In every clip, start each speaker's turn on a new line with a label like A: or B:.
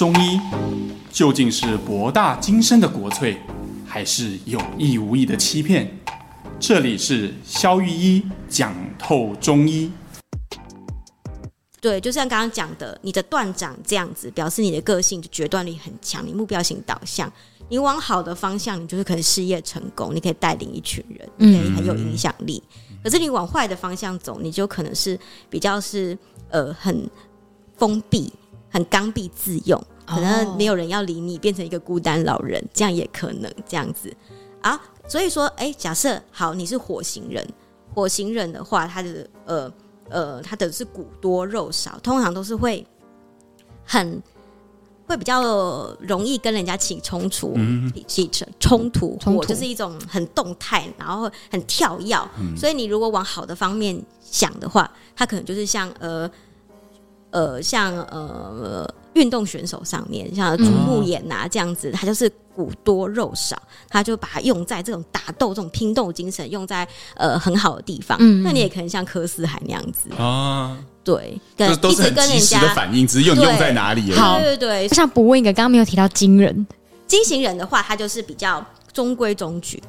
A: 中医究竟是博大精深的国粹，还是有意无意的欺骗？这里是肖玉一讲透中医。
B: 对，就像刚刚讲的，你的断掌这样子，表示你的个性决断力很强，你目标型导向，你往好的方向，你就是可能事业成功，你可以带领一群人，你可以很有影响力。嗯、可是你往坏的方向走，你就可能是比较是呃很封闭。很刚愎自用，可能没有人要理你，变成一个孤单老人，这样也可能这样子啊。所以说，哎、欸，假设好，你是火星人，火星人的话，他的呃呃，他的是骨多肉少，通常都是会很会比较容易跟人家起冲突，起冲冲突，我就是一种很动态，然后很跳跃。嗯、所以你如果往好的方面想的话，他可能就是像呃。呃，像呃运动选手上面，像竹木眼呐这样子，他就是骨多肉少，他就把它用在这种打斗、这种拼斗精神，用在呃很好的地方。嗯，那你也可能像柯思海那样子啊，对，跟
A: 都是跟人家的反应，只是用用在哪里而已。
B: 好，对对对。
C: 我想补问一个，刚刚没有提到金人，
B: 金型人的话，他就是比较中规中矩。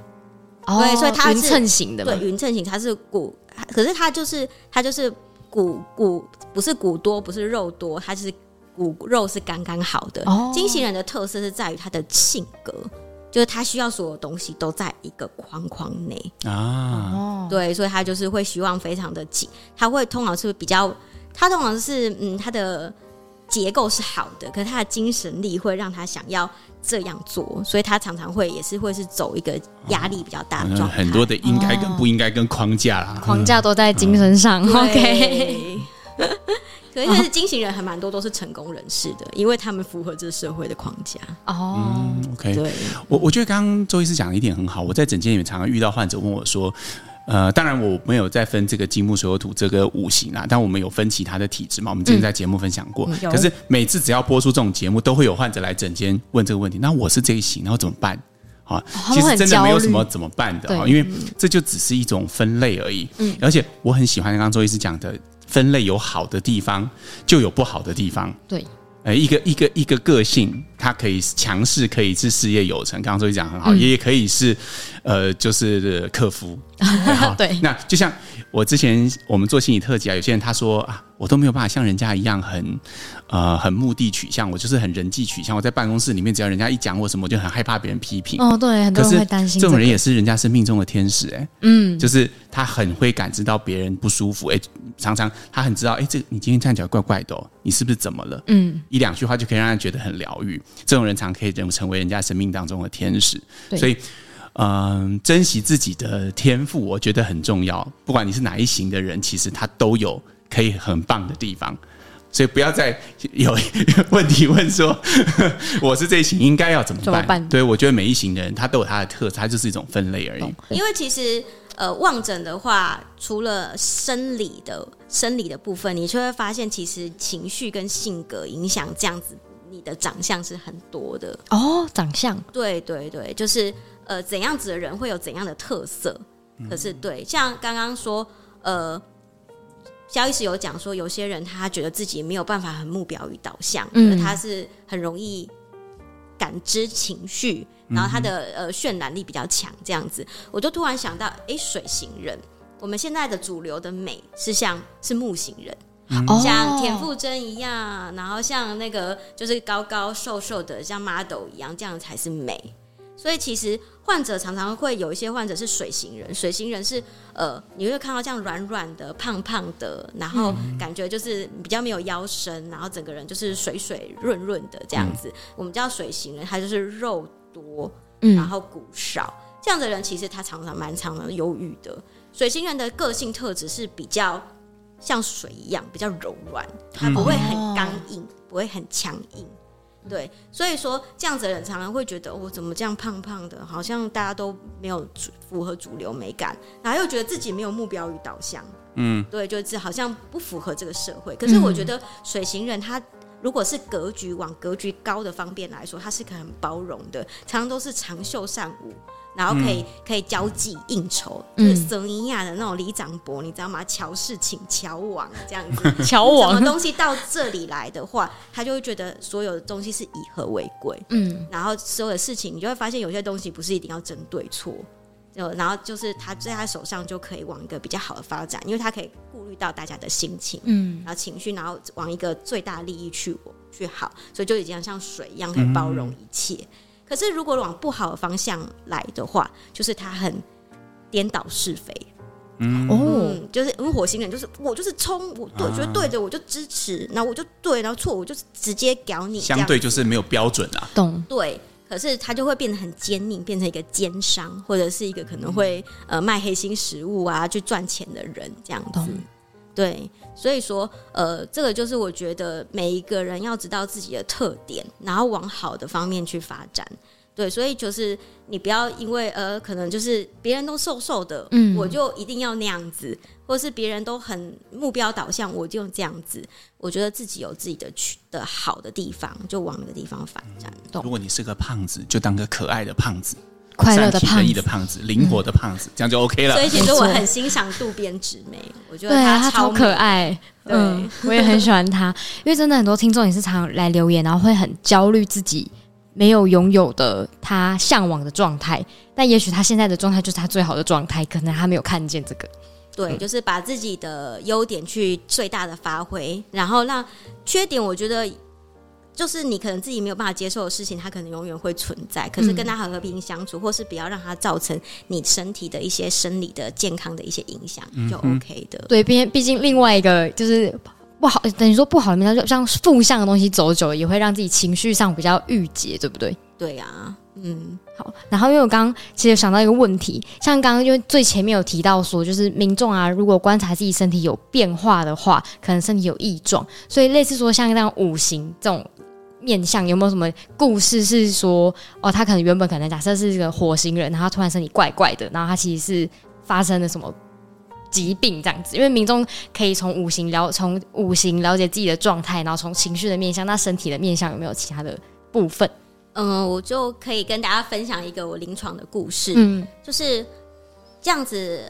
C: 哦，对，所以他是匀称型的，
B: 对，匀称型，他是骨，可是他就是他就是。骨骨不是骨多，不是肉多，它是骨肉是刚刚好的。Oh. 金型人的特色是在于他的性格，就是他需要所有东西都在一个框框内啊。Oh. 对，所以他就是会希望非常的紧，他会通常是比较，他通常是嗯，他的结构是好的，可是他的精神力会让他想要。这样做，所以他常常会也是会是走一个压力比较大的状态，
A: 很多的应该跟不应该跟框架啦，
C: 哦、框架都在精神上。嗯、OK，
B: 可是金型人还蛮多都是成功人士的，因为他们符合这个社会的框架。
C: 哦、
A: 嗯、，OK，
B: 对，
A: 我我觉得刚刚周医师讲的一点很好，我在诊间里面常常遇到患者问我说。呃，当然我没有再分这个金木水火土这个五行啊，但我们有分其他的体质嘛。我们之前在节目分享过，嗯、可是每次只要播出这种节目，都会有患者来诊间问这个问题。那我是这一型，然后怎么办？啊，其实真的没有什么怎么办的啊，因为这就只是一种分类而已。嗯，而且我很喜欢刚刚周医师讲的，分类有好的地方，就有不好的地方。
C: 对。
A: 呃，一个一个一个个性，他可以强势，可以是事业有成。刚刚周医讲很好，嗯、也可以是，呃，就是克夫。对，那就像我之前我们做心理特辑啊，有些人他说啊。我都没有办法像人家一样很，呃，很目的取向，我就是很人际取向。我在办公室里面，只要人家一讲我什么，我就很害怕别人批评。
C: 哦，对，很多人会担心、
A: 这种人也是人家生命中的天使、欸，哎，嗯，就是他很会感知到别人不舒服，哎、欸，常常他很知道，哎、欸，这你今天站起来怪怪的、哦，你是不是怎么了？嗯，一两句话就可以让人觉得很疗愈。这种人常可以成成为人家生命当中的天使。所以，嗯、呃，珍惜自己的天赋，我觉得很重要。不管你是哪一型的人，其实他都有可以很棒的地方。所以不要再有问题问说，我是这一型，应该要怎么办？怎么办？对，我觉得每一型的人他都有他的特质，他就是一种分类而已。
B: 因为其实呃，望诊的话，除了生理的生理的部分，你就会发现，其实情绪跟性格影响这样子，你的长相是很多的
C: 哦。长相，
B: 对对对，就是呃，怎样子的人会有怎样的特色。可是对，像刚刚说呃。肖医师有讲说，有些人他觉得自己没有办法很目标与导向，嗯，他是很容易感知情绪，然后他的呃渲染力比较强，这样子，我就突然想到，哎，水型人，我们现在的主流的美是像是木型人，嗯、像田馥甄一样，然后像那个就是高高瘦瘦的，像 model 一样，这样才是美。所以其实患者常常会有一些患者是水型人，水型人是呃，你会看到这样软软的、胖胖的，然后感觉就是比较没有腰身，然后整个人就是水水润润的这样子。嗯、我们叫水型人，他就是肉多，然后骨少，嗯、这样的人其实他常常蛮常常忧郁的。水型人的个性特质是比较像水一样，比较柔软，他不会很刚硬，嗯、不会很强硬。对，所以说这样子的人常常会觉得我、哦、怎么这样胖胖的，好像大家都没有符合主流美感，然后又觉得自己没有目标与导向，嗯，对，就是好像不符合这个社会。可是我觉得水型人他如果是格局往格局高的方面来说，他是可很包容的，常常都是长袖善舞。然后可以、嗯、可以交际应酬，就是索尼亚的那种李长伯，你知道吗？乔事请乔王这样子，乔王。什么东西到这里来的话，他就会觉得所有的东西是以和为贵。嗯，然后所有的事情，你就会发现有些东西不是一定要争对错，就然后就是他在他手上就可以往一个比较好的发展，因为他可以顾虑到大家的心情，嗯，然后情绪，然后往一个最大利益去去好，所以就已经像水一样可以包容一切。嗯可是，如果往不好的方向来的话，就是他很颠倒是非。嗯哦，就是因为火星人，就是我就是冲，我对，觉得对着我就支持，然后我就对，然后错我就直接搞你。
A: 相对就是没有标准啊。
C: 懂。
B: 对，可是他就会变得很坚硬，变成一个奸商，或者是一个可能会呃卖黑心食物啊去赚钱的人这样子。懂对，所以说，呃，这个就是我觉得每一个人要知道自己的特点，然后往好的方面去发展。对，所以就是你不要因为呃，可能就是别人都瘦瘦的，嗯，我就一定要那样子，或是别人都很目标导向，我就这样子。我觉得自己有自己的去的好的地方，就往那个地方发展。
A: 如果你是个胖子，就当个可爱的胖子。
C: 快乐的胖子，
A: 的胖子，灵活的胖子，嗯、这样就 OK 了。
B: 所以其实我很欣赏渡边直美，我觉得
C: 她超，超可爱。对、嗯，我也很喜欢她，因为真的很多听众也是常来留言，然后会很焦虑自己没有拥有的他向往的状态，但也许他现在的状态就是他最好的状态，可能他没有看见这个。
B: 对，就是把自己的优点去最大的发挥，然后让缺点，我觉得。就是你可能自己没有办法接受的事情，它可能永远会存在。可是跟它和平相处，嗯、或是不要让它造成你身体的一些生理的健康的一些影响，就 OK 的。
C: 对，毕毕竟另外一个就是不好，等于说不好的面，就像负向的东西走久了，也会让自己情绪上比较郁结，对不对？
B: 对啊，嗯，
C: 好。然后因为我刚刚其实想到一个问题，像刚刚因为最前面有提到说，就是民众啊，如果观察自己身体有变化的话，可能身体有异状，所以类似说像这样五行这种。面相有没有什么故事是说哦，他可能原本可能假设是一个火星人，然后突然身体怪怪的，然后他其实是发生了什么疾病这样子？因为民众可以从五行了从五行了解自己的状态，然后从情绪的面相，那身体的面相有没有其他的部分？
B: 嗯，我就可以跟大家分享一个我临床的故事，嗯，就是这样子。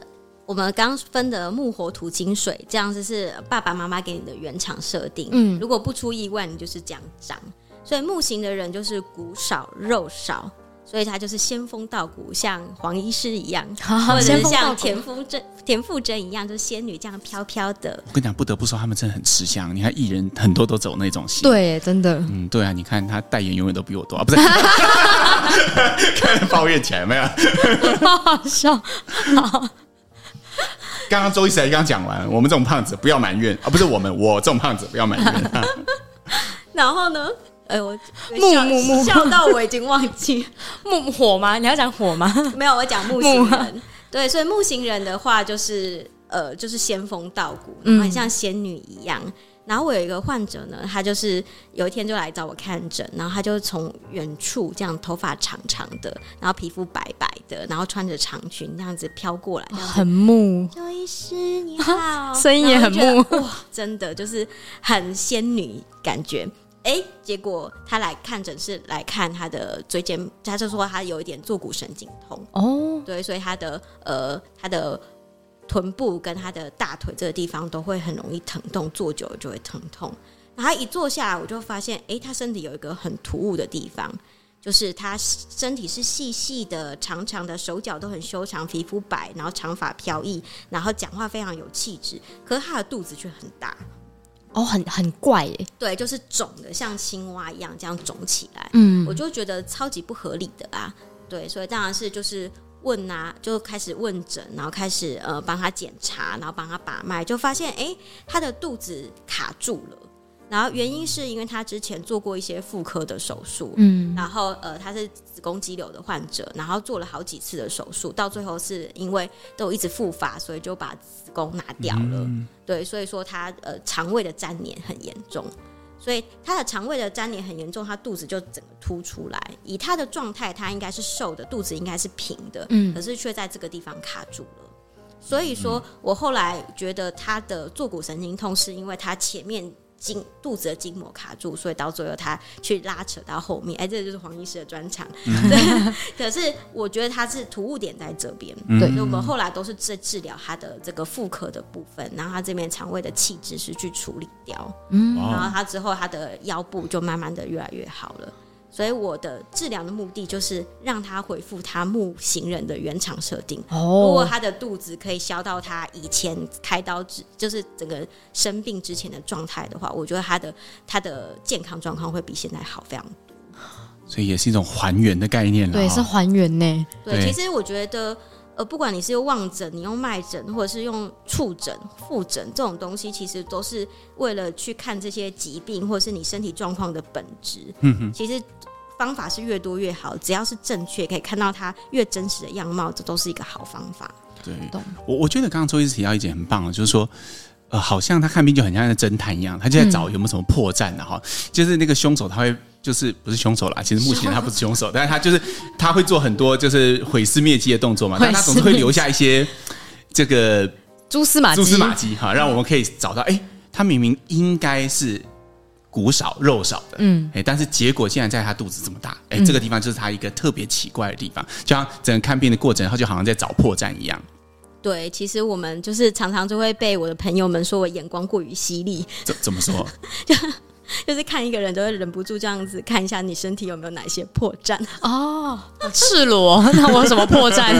B: 我们刚分的木火土金水，这样子是爸爸妈妈给你的原厂设定，嗯，如果不出意外，你就是这样长。所以木型的人就是骨少肉少，所以他就是仙风道骨，像黄医师一样，或者是像田馥甄、田馥甄一样，就是仙女这样飘飘的。
A: 我跟你讲，不得不说，他们真的很吃香。你看艺人很多都走那种型，
C: 对，真的，
A: 嗯，对啊，你看他代言永远都比我多啊，不是？开始抱怨起来没有？
C: 好好笑，好。
A: 刚刚周医师才刚讲完，我们这种胖子不要埋怨啊，不是我们，我这种胖子不要埋怨。
B: 然后呢？哎，我 木木木笑到我已经忘记
C: 木火吗？你要讲火吗？
B: 没有，我讲木型人。对，所以木型人的话，就是呃，就是仙风道骨，很像仙女一样。然后我有一个患者呢，他就是有一天就来找我看诊，然后他就从远处这样头发长长的，然后皮肤白白的，然后穿着长裙这样子飘过来，
C: 很木。
B: 周医师你好，
C: 声音也很木
B: 哇，真的就是很仙女感觉。哎，结果他来看诊是来看他的椎间，他就说他有一点坐骨神经痛哦，对，所以他的呃他的。臀部跟他的大腿这个地方都会很容易疼痛，坐久了就会疼痛。然后他一坐下来，我就发现，哎，他身体有一个很突兀的地方，就是他身体是细细的、长长的，手脚都很修长，皮肤白，然后长发飘逸，然后讲话非常有气质。可是他的肚子却很大，
C: 哦，很很怪耶。
B: 对，就是肿的像青蛙一样这样肿起来。嗯，我就觉得超级不合理的啊。对，所以当然是就是。问啊，就开始问诊，然后开始呃帮他检查，然后帮他把脉，就发现哎、欸，他的肚子卡住了。然后原因是因为他之前做过一些妇科的手术，嗯，然后呃他是子宫肌瘤的患者，然后做了好几次的手术，到最后是因为都一直复发，所以就把子宫拿掉了。嗯、对，所以说他呃肠胃的粘连很严重。所以他的肠胃的粘连很严重，他肚子就整个凸出来。以他的状态，他应该是瘦的，肚子应该是平的，嗯，可是却在这个地方卡住了。所以说我后来觉得他的坐骨神经痛是因为他前面筋肚子的筋膜卡住，所以到最后他去拉扯到后面。哎，这个就是黄医师的专长。嗯、对，可是我觉得他是突兀点在这边。对，所以我们后来都是治治疗他的这个妇科的部分，然后他这边肠胃的气滞是去处理掉。嗯，然后他之后他的腰部就慢慢的越来越好了。所以我的治疗的目的就是让他恢复他木行人的原厂设定。哦，如果他的肚子可以消到他以前开刀之，就是整个生病之前的状态的话，我觉得他的他的健康状况会比现在好非常多。
A: 所以也是一种还原的概念了。
C: 对，是还原呢。
B: 对，其实我觉得，呃，不管你是用望诊，你用脉诊，或者是用触诊、复诊这种东西，其实都是为了去看这些疾病或者是你身体状况的本质。嗯哼，其实。方法是越多越好，只要是正确，可以看到它越真实的样貌，这都是一个好方法。
A: 对，我我觉得刚刚周医师提到一点很棒的，就是说，呃，好像他看病就很像侦探一样，他就在找有没有什么破绽的哈。嗯、就是那个凶手，他会就是不是凶手啦，其实目前 他不是凶手，但是他就是他会做很多就是毁尸灭迹的动作嘛，但他总是会留下一些这个
C: 蛛丝马迹，蛛
A: 丝马迹哈，让我们可以找到，哎、欸，他明明应该是。骨少肉少的，嗯，哎，但是结果竟然在他肚子这么大，哎，这个地方就是他一个特别奇怪的地方，就像整个看病的过程，他就好像在找破绽一样。
B: 对，其实我们就是常常就会被我的朋友们说我眼光过于犀利。
A: 怎怎么说？
B: 就 就是看一个人都会忍不住这样子看一下你身体有没有哪些破绽
C: 哦，赤裸，那我有什么破绽？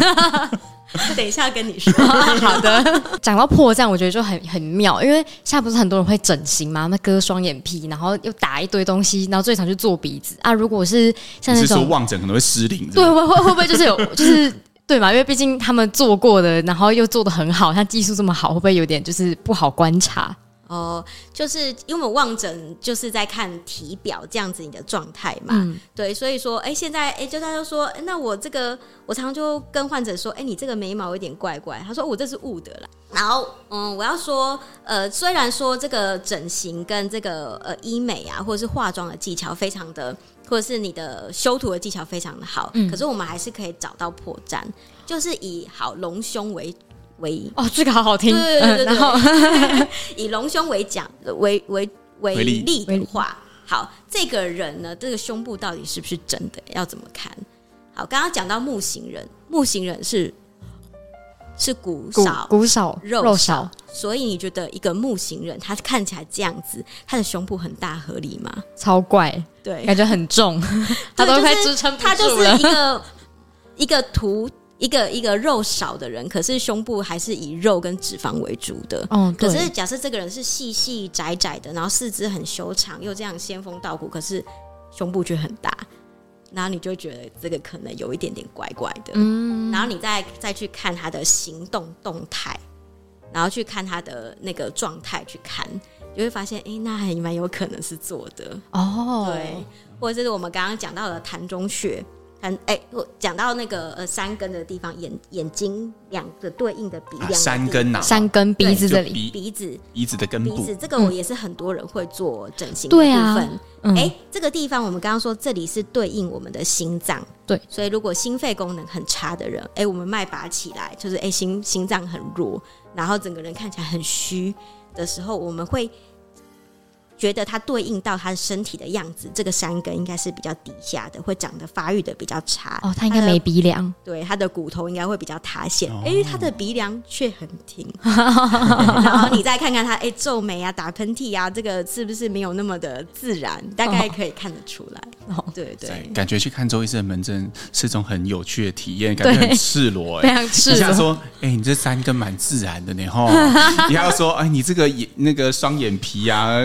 B: 等一下跟你说。
C: 好的，讲到破绽，我觉得就很很妙，因为现在不是很多人会整形嘛，那割双眼皮，然后又打一堆东西，然后最常去做鼻子啊。如果是像那种
A: 说望诊可能会失灵，
C: 对，会会会不会就是有就是对嘛？因为毕竟他们做过的，然后又做的很好，像技术这么好，会不会有点就是不好观察？
B: 哦，就是因为我们望诊就是在看体表这样子你的状态嘛，嗯、对，所以说，哎、欸，现在，哎、欸，就他就说，那我这个，我常常就跟患者说，哎、欸，你这个眉毛有点怪怪，他说我这是雾的啦。然后，嗯，我要说，呃，虽然说这个整形跟这个呃医美啊，或者是化妆的技巧非常的，或者是你的修图的技巧非常的好，嗯、可是我们还是可以找到破绽，就是以好隆胸为。为
C: 哦，这个好好听。
B: 对对对对，然后 以隆胸为讲为为为例的话，好，这个人呢，这个胸部到底是不是真的？要怎么看？好，刚刚讲到木型人，木型人是是骨少
C: 骨少
B: 肉少，肉少，所以你觉得一个木型人他看起来这样子，他的胸部很大，合理吗？
C: 超怪，对，感觉很重，他都快支撑不住了。
B: 他就是一个一个图。一个一个肉少的人，可是胸部还是以肉跟脂肪为主的。哦，可是假设这个人是细细窄窄的，然后四肢很修长，又这样仙风道骨，可是胸部却很大，然后你就觉得这个可能有一点点怪怪的。嗯，然后你再再去看他的行动动态，然后去看他的那个状态，去看，就会发现，哎，那还蛮有可能是做的。哦，对，或者是我们刚刚讲到的痰中穴。嗯，哎，我讲到那个呃山根的地方，眼眼睛两个对应的鼻梁，
A: 山根呐，
C: 山根鼻子这里，
B: 鼻子
A: 鼻子的根部，
B: 鼻子这个我也是很多人会做整形的部分。哎，这个地方我们刚刚说这里是对应我们的心脏，对，所以如果心肺功能很差的人，哎，我们脉拔起来就是哎心心脏很弱，然后整个人看起来很虚的时候，我们会。觉得它对应到他的身体的样子，这个山根应该是比较底下的，会长得发育的比较差。
C: 哦，他应该没鼻梁，
B: 对，他的骨头应该会比较塌陷。哎、哦，他的鼻梁却很挺。然后你再看看他，哎，皱眉啊，打喷嚏啊，这个是不是没有那么的自然？大概可以看得出来。哦，对对，
A: 感觉去看周医生的门诊是一种很有趣的体验，感觉很赤裸，哎，
C: 非常赤裸。
A: 像说，哎，你这山根蛮自然的呢，哈。你还要说，哎，你这个眼那个双眼皮啊，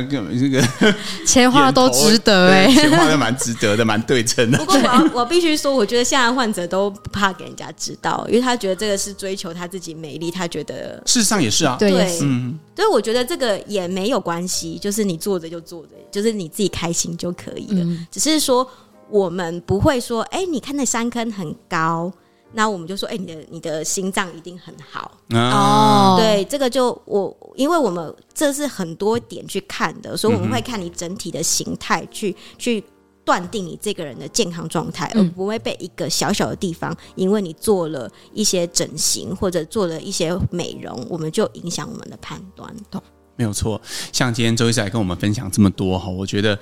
A: 这个
C: 钱花都值得哎，
A: 钱花的蛮值得的，蛮对称的。
B: 不过我我必须说，我觉得现在患者都不怕给人家知道，因为他觉得这个是追求他自己美丽，他觉得
A: 事实上也是啊，
B: 对，嗯，所以我觉得这个也没有关系，就是你做着就做着，就是你自己开心就可以了。嗯、只是说我们不会说，哎，你看那山坑很高。那我们就说，哎、欸，你的你的心脏一定很好哦。对，这个就我，因为我们这是很多点去看的，所以我们会看你整体的形态，去去断定你这个人的健康状态，而不会被一个小小的地方，因为你做了一些整形或者做了一些美容，我们就影响我们的判断。懂？
A: 没有错。像今天周医师来跟我们分享这么多哈，我觉得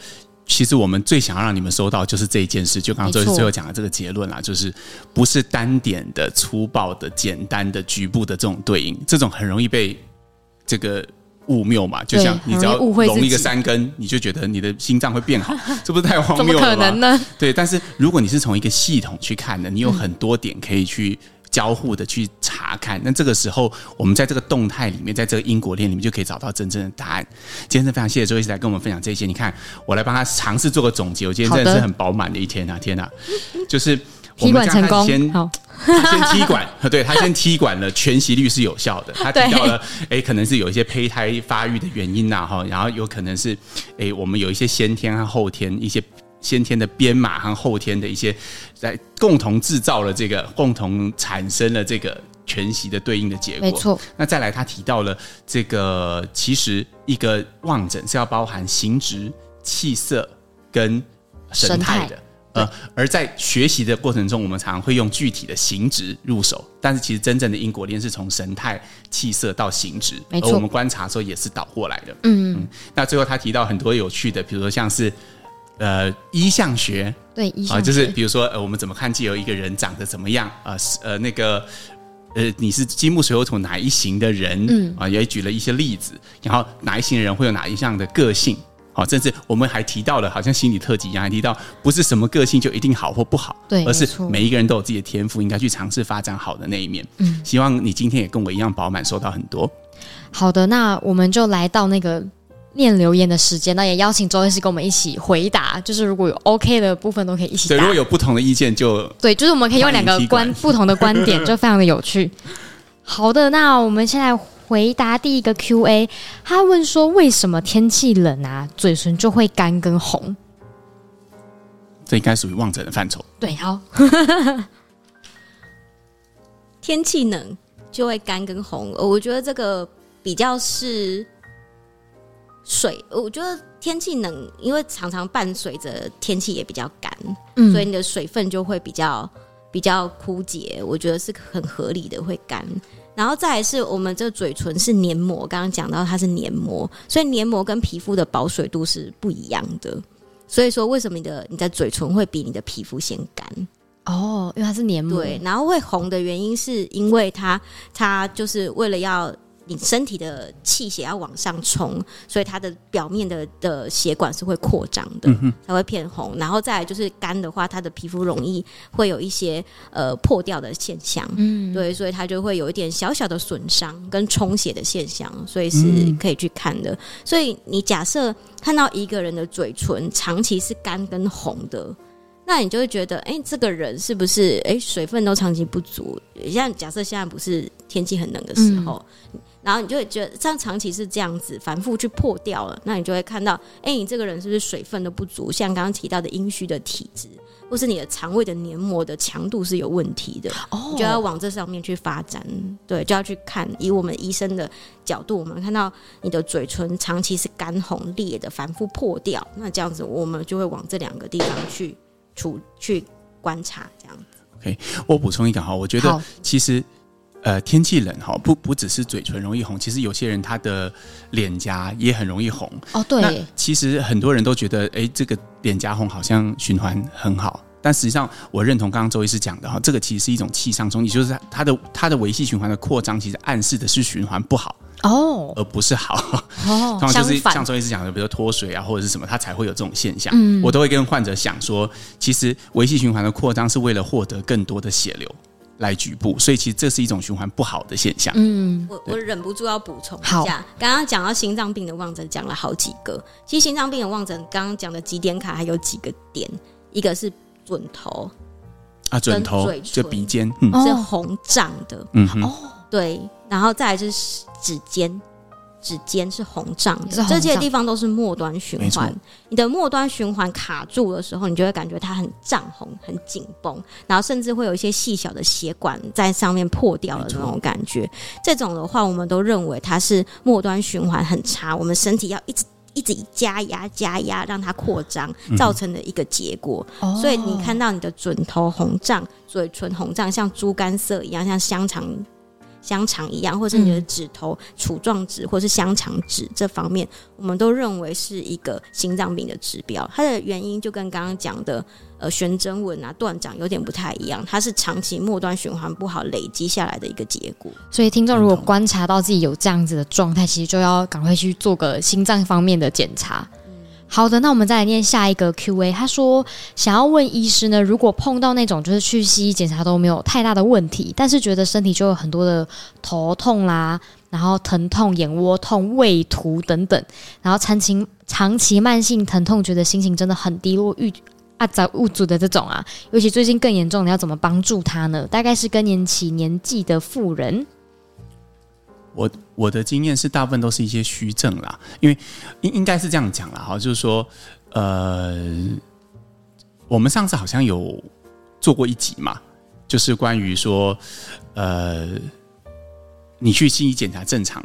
A: 其实我们最想要让你们收到就是这一件事。就刚刚最最后讲的这个结论啦，就是不是单点的、粗暴的、简单的、局部的这种对应，这种很容易被这个。误谬嘛，就像你只要融一个三根，你就觉得你的心脏会变好，这不是太荒谬了吗？
C: 怎么可能呢？
A: 对，但是如果你是从一个系统去看的，你有很多点可以去交互的去查看，那这个时候我们在这个动态里面，在这个因果链里面就可以找到真正的答案。今天是非常谢谢周医师来跟我们分享这些。你看，我来帮他尝试做个总结。我今天真的是很饱满的一天啊！天哪，就是。
C: 踢馆成功，
A: 先先踢馆，对，他先踢馆了，全息率是有效的。他提到了，哎，可能是有一些胚胎发育的原因呐，哈，然后有可能是，哎，我们有一些先天和后天，一些先天的编码和后天的一些，在共同制造了这个，共同产生了这个全息的对应的结果。
C: 没错。
A: 那再来，他提到了这个，其实一个望诊是要包含形质、气色跟神态的。呃，而在学习的过程中，我们常常会用具体的形质入手，但是其实真正的因果链是从神态、气色到形质，而我们观察的时候也是倒过来的。嗯嗯。那最后他提到很多有趣的，比如说像是呃一项学，
C: 对，医象学，
A: 啊，就是比如说呃我们怎么看既有一个人长得怎么样啊？呃那个呃你是金木水火土哪一型的人？嗯啊，也举了一些例子，然后哪一型的人会有哪一项的个性？好，甚至我们还提到了，好像心理特辑一样，还提到不是什么个性就一定好或不好，
C: 对，
A: 而是每一个人都有自己的天赋，应该去尝试发展好的那一面。嗯，希望你今天也跟我一样饱满，收到很多。
C: 好的，那我们就来到那个念留言的时间，那也邀请周医师跟我们一起回答，就是如果有 OK 的部分都可以一起。
A: 对，如果有不同的意见就
C: 对，就是我们可以用两个观不同的观点，就非常的有趣。好的，那我们现在。回答第一个 Q&A，他问说：“为什么天气冷啊，嘴唇就会干跟红？”
A: 这应该属于望诊的范畴。
C: 对，好。
B: 天气冷就会干跟红，我觉得这个比较是水。我觉得天气冷，因为常常伴随着天气也比较干，嗯，所以你的水分就会比较比较枯竭。我觉得是很合理的，会干。然后再来是我们这个嘴唇是黏膜，刚刚讲到它是黏膜，所以黏膜跟皮肤的保水度是不一样的。所以说，为什么你的你的嘴唇会比你的皮肤先干？
C: 哦，因为它是黏膜。
B: 对，然后会红的原因是因为它它就是为了要。你身体的气血要往上冲，所以它的表面的的血管是会扩张的，嗯，才会偏红。然后再来就是干的话，它的皮肤容易会有一些呃破掉的现象，嗯，对，所以它就会有一点小小的损伤跟充血的现象，所以是可以去看的。所以你假设看到一个人的嘴唇长期是干跟红的，那你就会觉得，哎，这个人是不是哎水分都长期不足？像假设现在不是天气很冷的时候。嗯然后你就会觉得，这样长期是这样子反复去破掉了，那你就会看到，哎、欸，你这个人是不是水分的不足？像刚刚提到的阴虚的体质，或是你的肠胃的黏膜的强度是有问题的，哦，你就要往这上面去发展，对，就要去看。以我们医生的角度，我们看到你的嘴唇长期是干红裂的，反复破掉，那这样子我们就会往这两个地方去处去观察，这样子。
A: OK，我补充一个哈，我觉得其实。呃，天气冷哈，不不只是嘴唇容易红，其实有些人他的脸颊也很容易红。
C: 哦，对。
A: 其实很多人都觉得，哎，这个脸颊红好像循环很好，但实际上我认同刚刚周医师讲的哈，这个其实是一种气上冲，也就是它的它的维系循环的扩张，其实暗示的是循环不好哦，而不是好哦。通常就是像周医师讲的，比如说脱水啊或者是什么，它才会有这种现象。嗯，我都会跟患者讲说，其实维系循环的扩张是为了获得更多的血流。来局部，所以其实这是一种循环不好的现象。
B: 嗯，我我忍不住要补充一下，刚刚讲到心脏病的望诊讲了好几个，其实心脏病的望诊刚刚讲的几点卡还有几个点，一个是准头
A: 啊，准头就鼻尖、
B: 嗯、是红胀的，嗯哦，对，然后再来就是指尖。指尖是红胀的，这些地方都是末端循环。你的末端循环卡住的时候，你就会感觉它很胀红、很紧绷，然后甚至会有一些细小的血管在上面破掉的那种感觉。这种的话，我们都认为它是末端循环很差，我们身体要一直一直加压、加压让它扩张造成的一个结果。嗯。所以你看到你的准头红胀、嘴唇红胀，像猪肝色一样，像香肠。香肠一样，或是你的指头杵状指，或是香肠指这方面，我们都认为是一个心脏病的指标。它的原因就跟刚刚讲的呃悬针纹啊、断掌有点不太一样，它是长期末端循环不好累积下来的一个结果。
C: 所以听众如果观察到自己有这样子的状态，其实就要赶快去做个心脏方面的检查。好的，那我们再来念下一个 Q&A。他说想要问医师呢，如果碰到那种就是去西医检查都没有太大的问题，但是觉得身体就有很多的头痛啦，然后疼痛、眼窝痛、胃突等等，然后长期长期慢性疼痛，觉得心情真的很低落、郁啊杂物主的这种啊，尤其最近更严重，你要怎么帮助他呢？大概是更年期年纪的妇人。
A: 我我的经验是，大部分都是一些虚症啦，因为应应该是这样讲啦，哈，就是说，呃，我们上次好像有做过一集嘛，就是关于说，呃，你去西医检查正常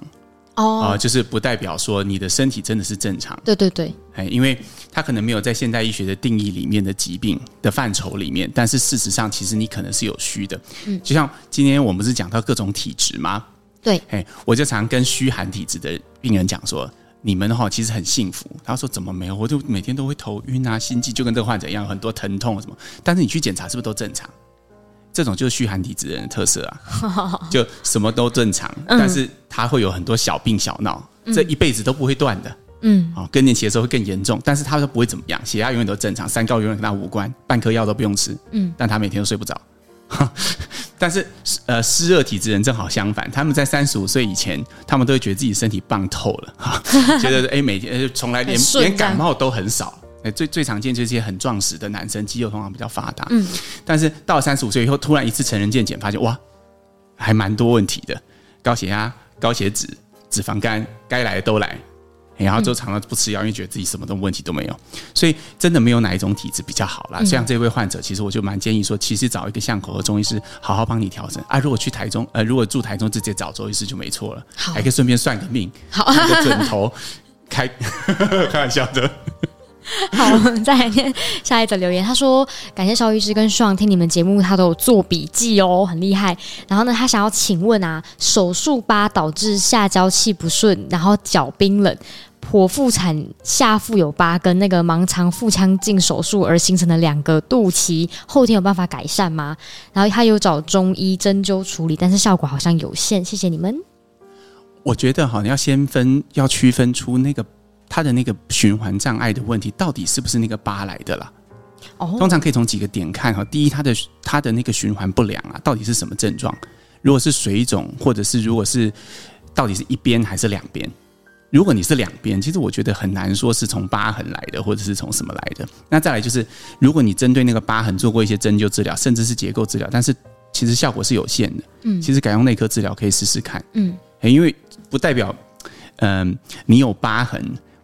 A: 哦，呃，就是不代表说你的身体真的是正常，
C: 对对对，
A: 哎，因为它可能没有在现代医学的定义里面的疾病的范畴里面，但是事实上，其实你可能是有虚的，嗯，就像今天我们不是讲到各种体质吗？
C: 对，
A: 哎，我就常跟虚寒体质的病人讲说，你们的话其实很幸福。他说怎么没有？我就每天都会头晕啊，心悸就跟这个患者一样，很多疼痛什么。但是你去检查是不是都正常？这种就是虚寒体质人的特色啊，就什么都正常，但是他会有很多小病小闹，这一辈子都不会断的。嗯，啊，更年期的时候会更严重，但是他都不会怎么样，血压永远都正常，三高永远跟他无关，半颗药都不用吃。嗯，但他每天都睡不着。但是，呃，湿热体质人正好相反，他们在三十五岁以前，他们都会觉得自己身体棒透了，哈，觉得哎、欸，每天从来连连感冒都很少，哎，最最常见就是一些很壮实的男生，肌肉通常比较发达，嗯，但是到了三十五岁以后，突然一次成人健检，发现哇，还蛮多问题的，高血压、高血脂、脂肪肝，该来的都来。然后就常常不吃药，因为觉得自己什么的问题都没有，所以真的没有哪一种体质比较好啦。像这位患者，其实我就蛮建议说，其实找一个巷口的中医师，好好帮你调整啊。如果去台中，呃，如果住台中，直接找周医师就没错了，还可以顺便算个命，好，一个准头，开 开玩笑的。
C: 好，我们再来念下一则留言。他说：“感谢邵医师跟爽听你们节目，他都有做笔记哦，很厉害。然后呢，他想要请问啊，手术疤导致下焦气不顺，然后脚冰冷，剖腹产下腹有疤，跟那个盲肠腹腔镜手术而形成的两个肚脐，后天有办法改善吗？然后他有找中医针灸处理，但是效果好像有限。谢谢你们。
A: 我觉得哈，你要先分，要区分出那个。”他的那个循环障碍的问题，到底是不是那个疤来的啦？哦，通常可以从几个点看哈。第一，他的他的那个循环不良啊，到底是什么症状？如果是水肿，或者是如果是到底是一边还是两边？如果你是两边，其实我觉得很难说是从疤痕来的，或者是从什么来的。那再来就是，如果你针对那个疤痕做过一些针灸治疗，甚至是结构治疗，但是其实效果是有限的。嗯，其实改用内科治疗可以试试看。嗯，因为不代表嗯、呃、你有疤痕。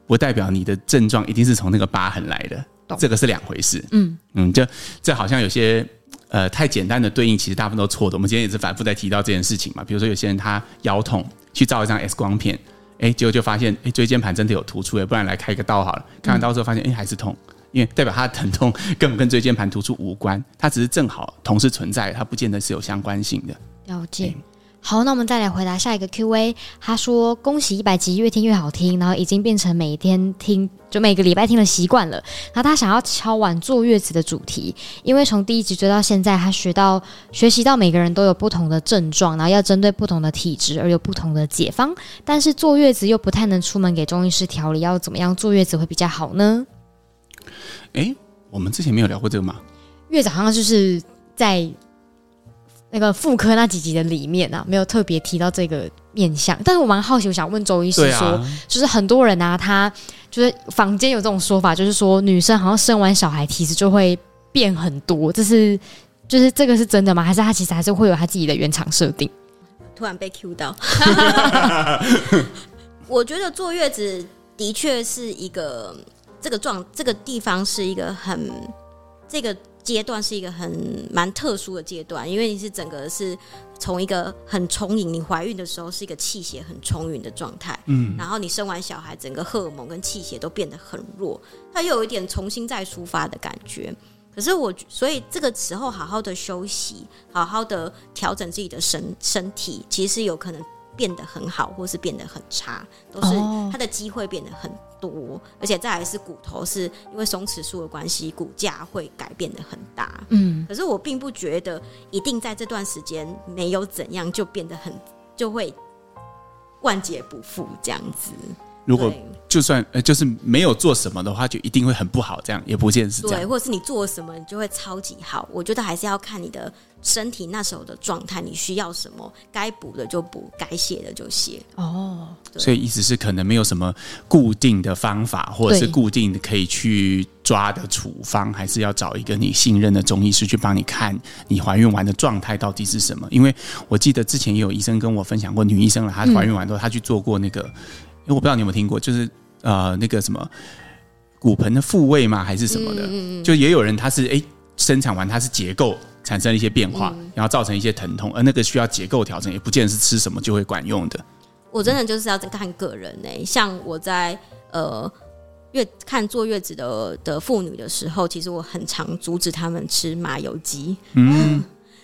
A: 不代表你的症状一定是从那个疤痕来的，懂这个是两回事。嗯嗯，就这好像有些呃太简单的对应，其实大部分都错的。我们今天也是反复在提到这件事情嘛。比如说有些人他腰痛，去照一张 X 光片，哎，结果就发现哎椎间盘真的有突出，不然来开个刀好了。开完刀之后发现哎还是痛，因为代表他的疼痛根本跟椎间盘突出无关，它只是正好同时存在，它不见得是有相关性的。
C: 了解。好，那我们再来回答下一个 Q&A。他说：“恭喜一百集，越听越好听，然后已经变成每天听，就每个礼拜听的习惯了。然后他想要敲完坐月子的主题，因为从第一集追到现在，他学到学习到每个人都有不同的症状，然后要针对不同的体质而有不同的解方。但是坐月子又不太能出门给中医师调理，要怎么样坐月子会比较好呢？”
A: 诶，我们之前没有聊过这个吗？
C: 月子好像就是在。那个妇科那几集的里面啊，没有特别提到这个面相，但是我蛮好奇，我想问周医师说，啊、就是很多人啊，他就是坊间有这种说法，就是说女生好像生完小孩体质就会变很多，这是就是这个是真的吗？还是他其实还是会有他自己的原厂设定？
B: 突然被 Q 到，我觉得坐月子的确是一个这个状这个地方是一个很这个。阶段是一个很蛮特殊的阶段，因为你是整个是从一个很充盈，你怀孕的时候是一个气血很充盈的状态，嗯，然后你生完小孩，整个荷尔蒙跟气血都变得很弱，它又有一点重新再出发的感觉。可是我所以这个时候好好的休息，好好的调整自己的身身体，其实有可能变得很好，或是变得很差，都是它的机会变得很多。而且再来是骨头，是因为松弛素的关系，骨架会改变的很大。嗯，可是我并不觉得一定在这段时间没有怎样就变得很就会万劫不复这样子。
A: 如果就算呃，就是没有做什么的话，就一定会很不好，这样也不见是这样。
B: 对，或者是你做什么，你就会超级好。我觉得还是要看你的身体那时候的状态，你需要什么，该补的就补，该卸的就卸。
C: 哦，
A: 所以意思是可能没有什么固定的方法，或者是固定的可以去抓的处方，还是要找一个你信任的中医师去帮你看你怀孕完的状态到底是什么。因为我记得之前也有医生跟我分享过，女医生了，她怀孕完之后，她去做过那个。因为我不知道你有没有听过，就是呃那个什么骨盆的复位嘛？还是什么的？嗯、就也有人他是哎生产完他是结构产生一些变化，嗯、然后造成一些疼痛，而那个需要结构调整，也不见得是吃什么就会管用的。
B: 我真的就是要看个人呢、欸。像我在呃月看坐月子的的妇女的时候，其实我很常阻止他们吃麻油鸡。嗯，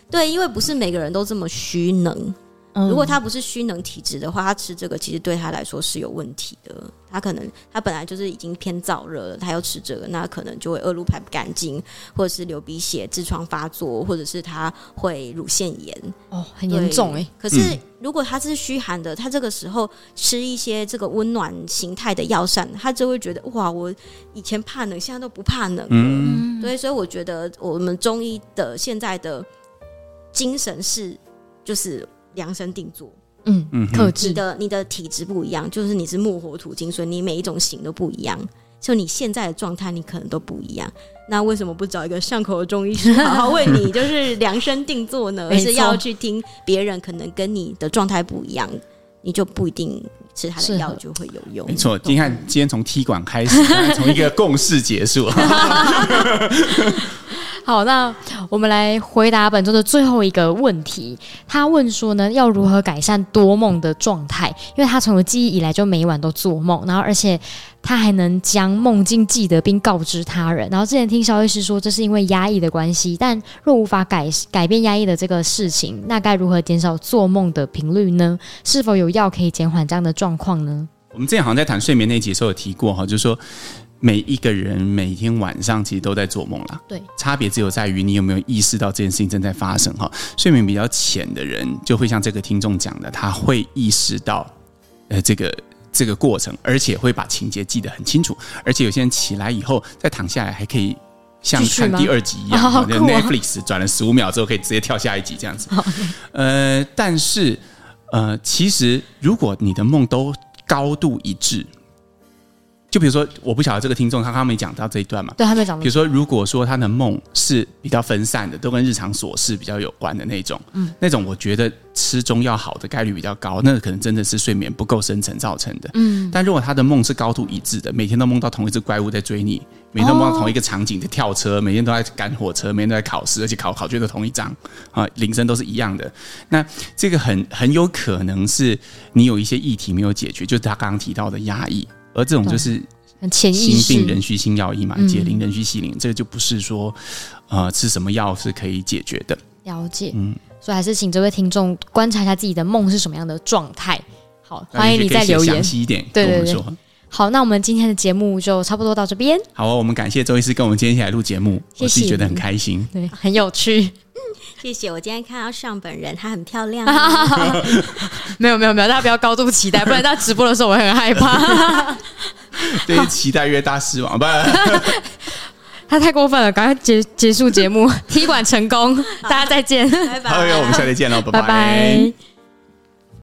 B: 对，因为不是每个人都这么虚能。如果他不是虚能体质的话，他吃这个其实对他来说是有问题的。他可能他本来就是已经偏燥热了，他要吃这个，那可能就会恶露排不干净，或者是流鼻血、痔疮发作，或者是他会乳腺炎。
C: 哦，很严重哎。
B: 可是如果他是虚寒的，他这个时候吃一些这个温暖形态的药膳，他就会觉得哇，我以前怕冷，现在都不怕冷了。嗯，对，所以我觉得我们中医的现在的精神是就是。量身定做，
C: 嗯嗯，克制
B: 你的你的体质不一样，就是你是木火土金，所以你每一种型都不一样。就你现在的状态，你可能都不一样。那为什么不找一个上口的中医师好好为你，就是量身定做呢？而是要去听别人可能跟你的状态不一样，你就不一定吃他的药就会有用。
A: 没错，你看今天从踢馆开始，从一个共事结束。
C: 好，那我们来回答本周的最后一个问题。他问说呢，要如何改善多梦的状态？因为他从有记忆以来就每晚都做梦，然后而且他还能将梦境记得并告知他人。然后之前听萧医师说，这是因为压抑的关系。但若无法改改变压抑的这个事情，那该如何减少做梦的频率呢？是否有药可以减缓这样的状况呢？
A: 我们之前好像在谈睡眠那集的时候有提过哈，就是说。每一个人每天晚上其实都在做梦啦，
C: 对，
A: 差别只有在于你有没有意识到这件事情正在发生哈。睡眠比较浅的人，就会像这个听众讲的，他会意识到呃这个这个过程，而且会把情节记得很清楚。而且有些人起来以后再躺下来，还可以像看第二集一样，哦、就 Netflix 转了十五秒之后可以直接跳下一集这样子。呃，但是呃，其实如果你的梦都高度一致。就比如说，我不晓得这个听众他刚没讲到这一段嘛？
C: 对，他没讲。
A: 比如说，如果说他的梦是比较分散的，都跟日常琐事比较有关的那种，嗯，那种我觉得吃中药好的概率比较高，那可能真的是睡眠不够深层造成的。嗯，但如果他的梦是高度一致的，每天都梦到同一只怪物在追你，每天都梦到同一个场景的跳车，每天都在赶火车，每天都在考试，而且考考卷都同一张啊，铃声都是一样的，那这个很很有可能是你有一些议题没有解决，就是他刚刚提到的压抑。而这种就是心病人需心药医嘛，解铃人需系铃，这个就不是说呃吃什么药是可以解决的。
C: 了解，嗯，所以还是请这位听众观察一下自己的梦是什么样的状态。好，欢迎你再留言
A: 详细一点。对对对。
C: 好，那我们今天的节目就差不多到这边。
A: 好哦，我们感谢周医师跟我们今天一起来录节目，谢谢，我自己觉得很开心，
C: 对，很有趣。
B: 谢谢，我今天看到上本人，她很漂亮。
C: 没有没有没有，大家不要高度期待，不然在直播的时候我会很害怕。
A: 对，期待越大失望，不然
C: 他太过分了，赶快结结束节目，踢馆成功，大家再见，
B: 拜拜。
A: 好，我们下次见喽，拜拜。
C: 拜拜。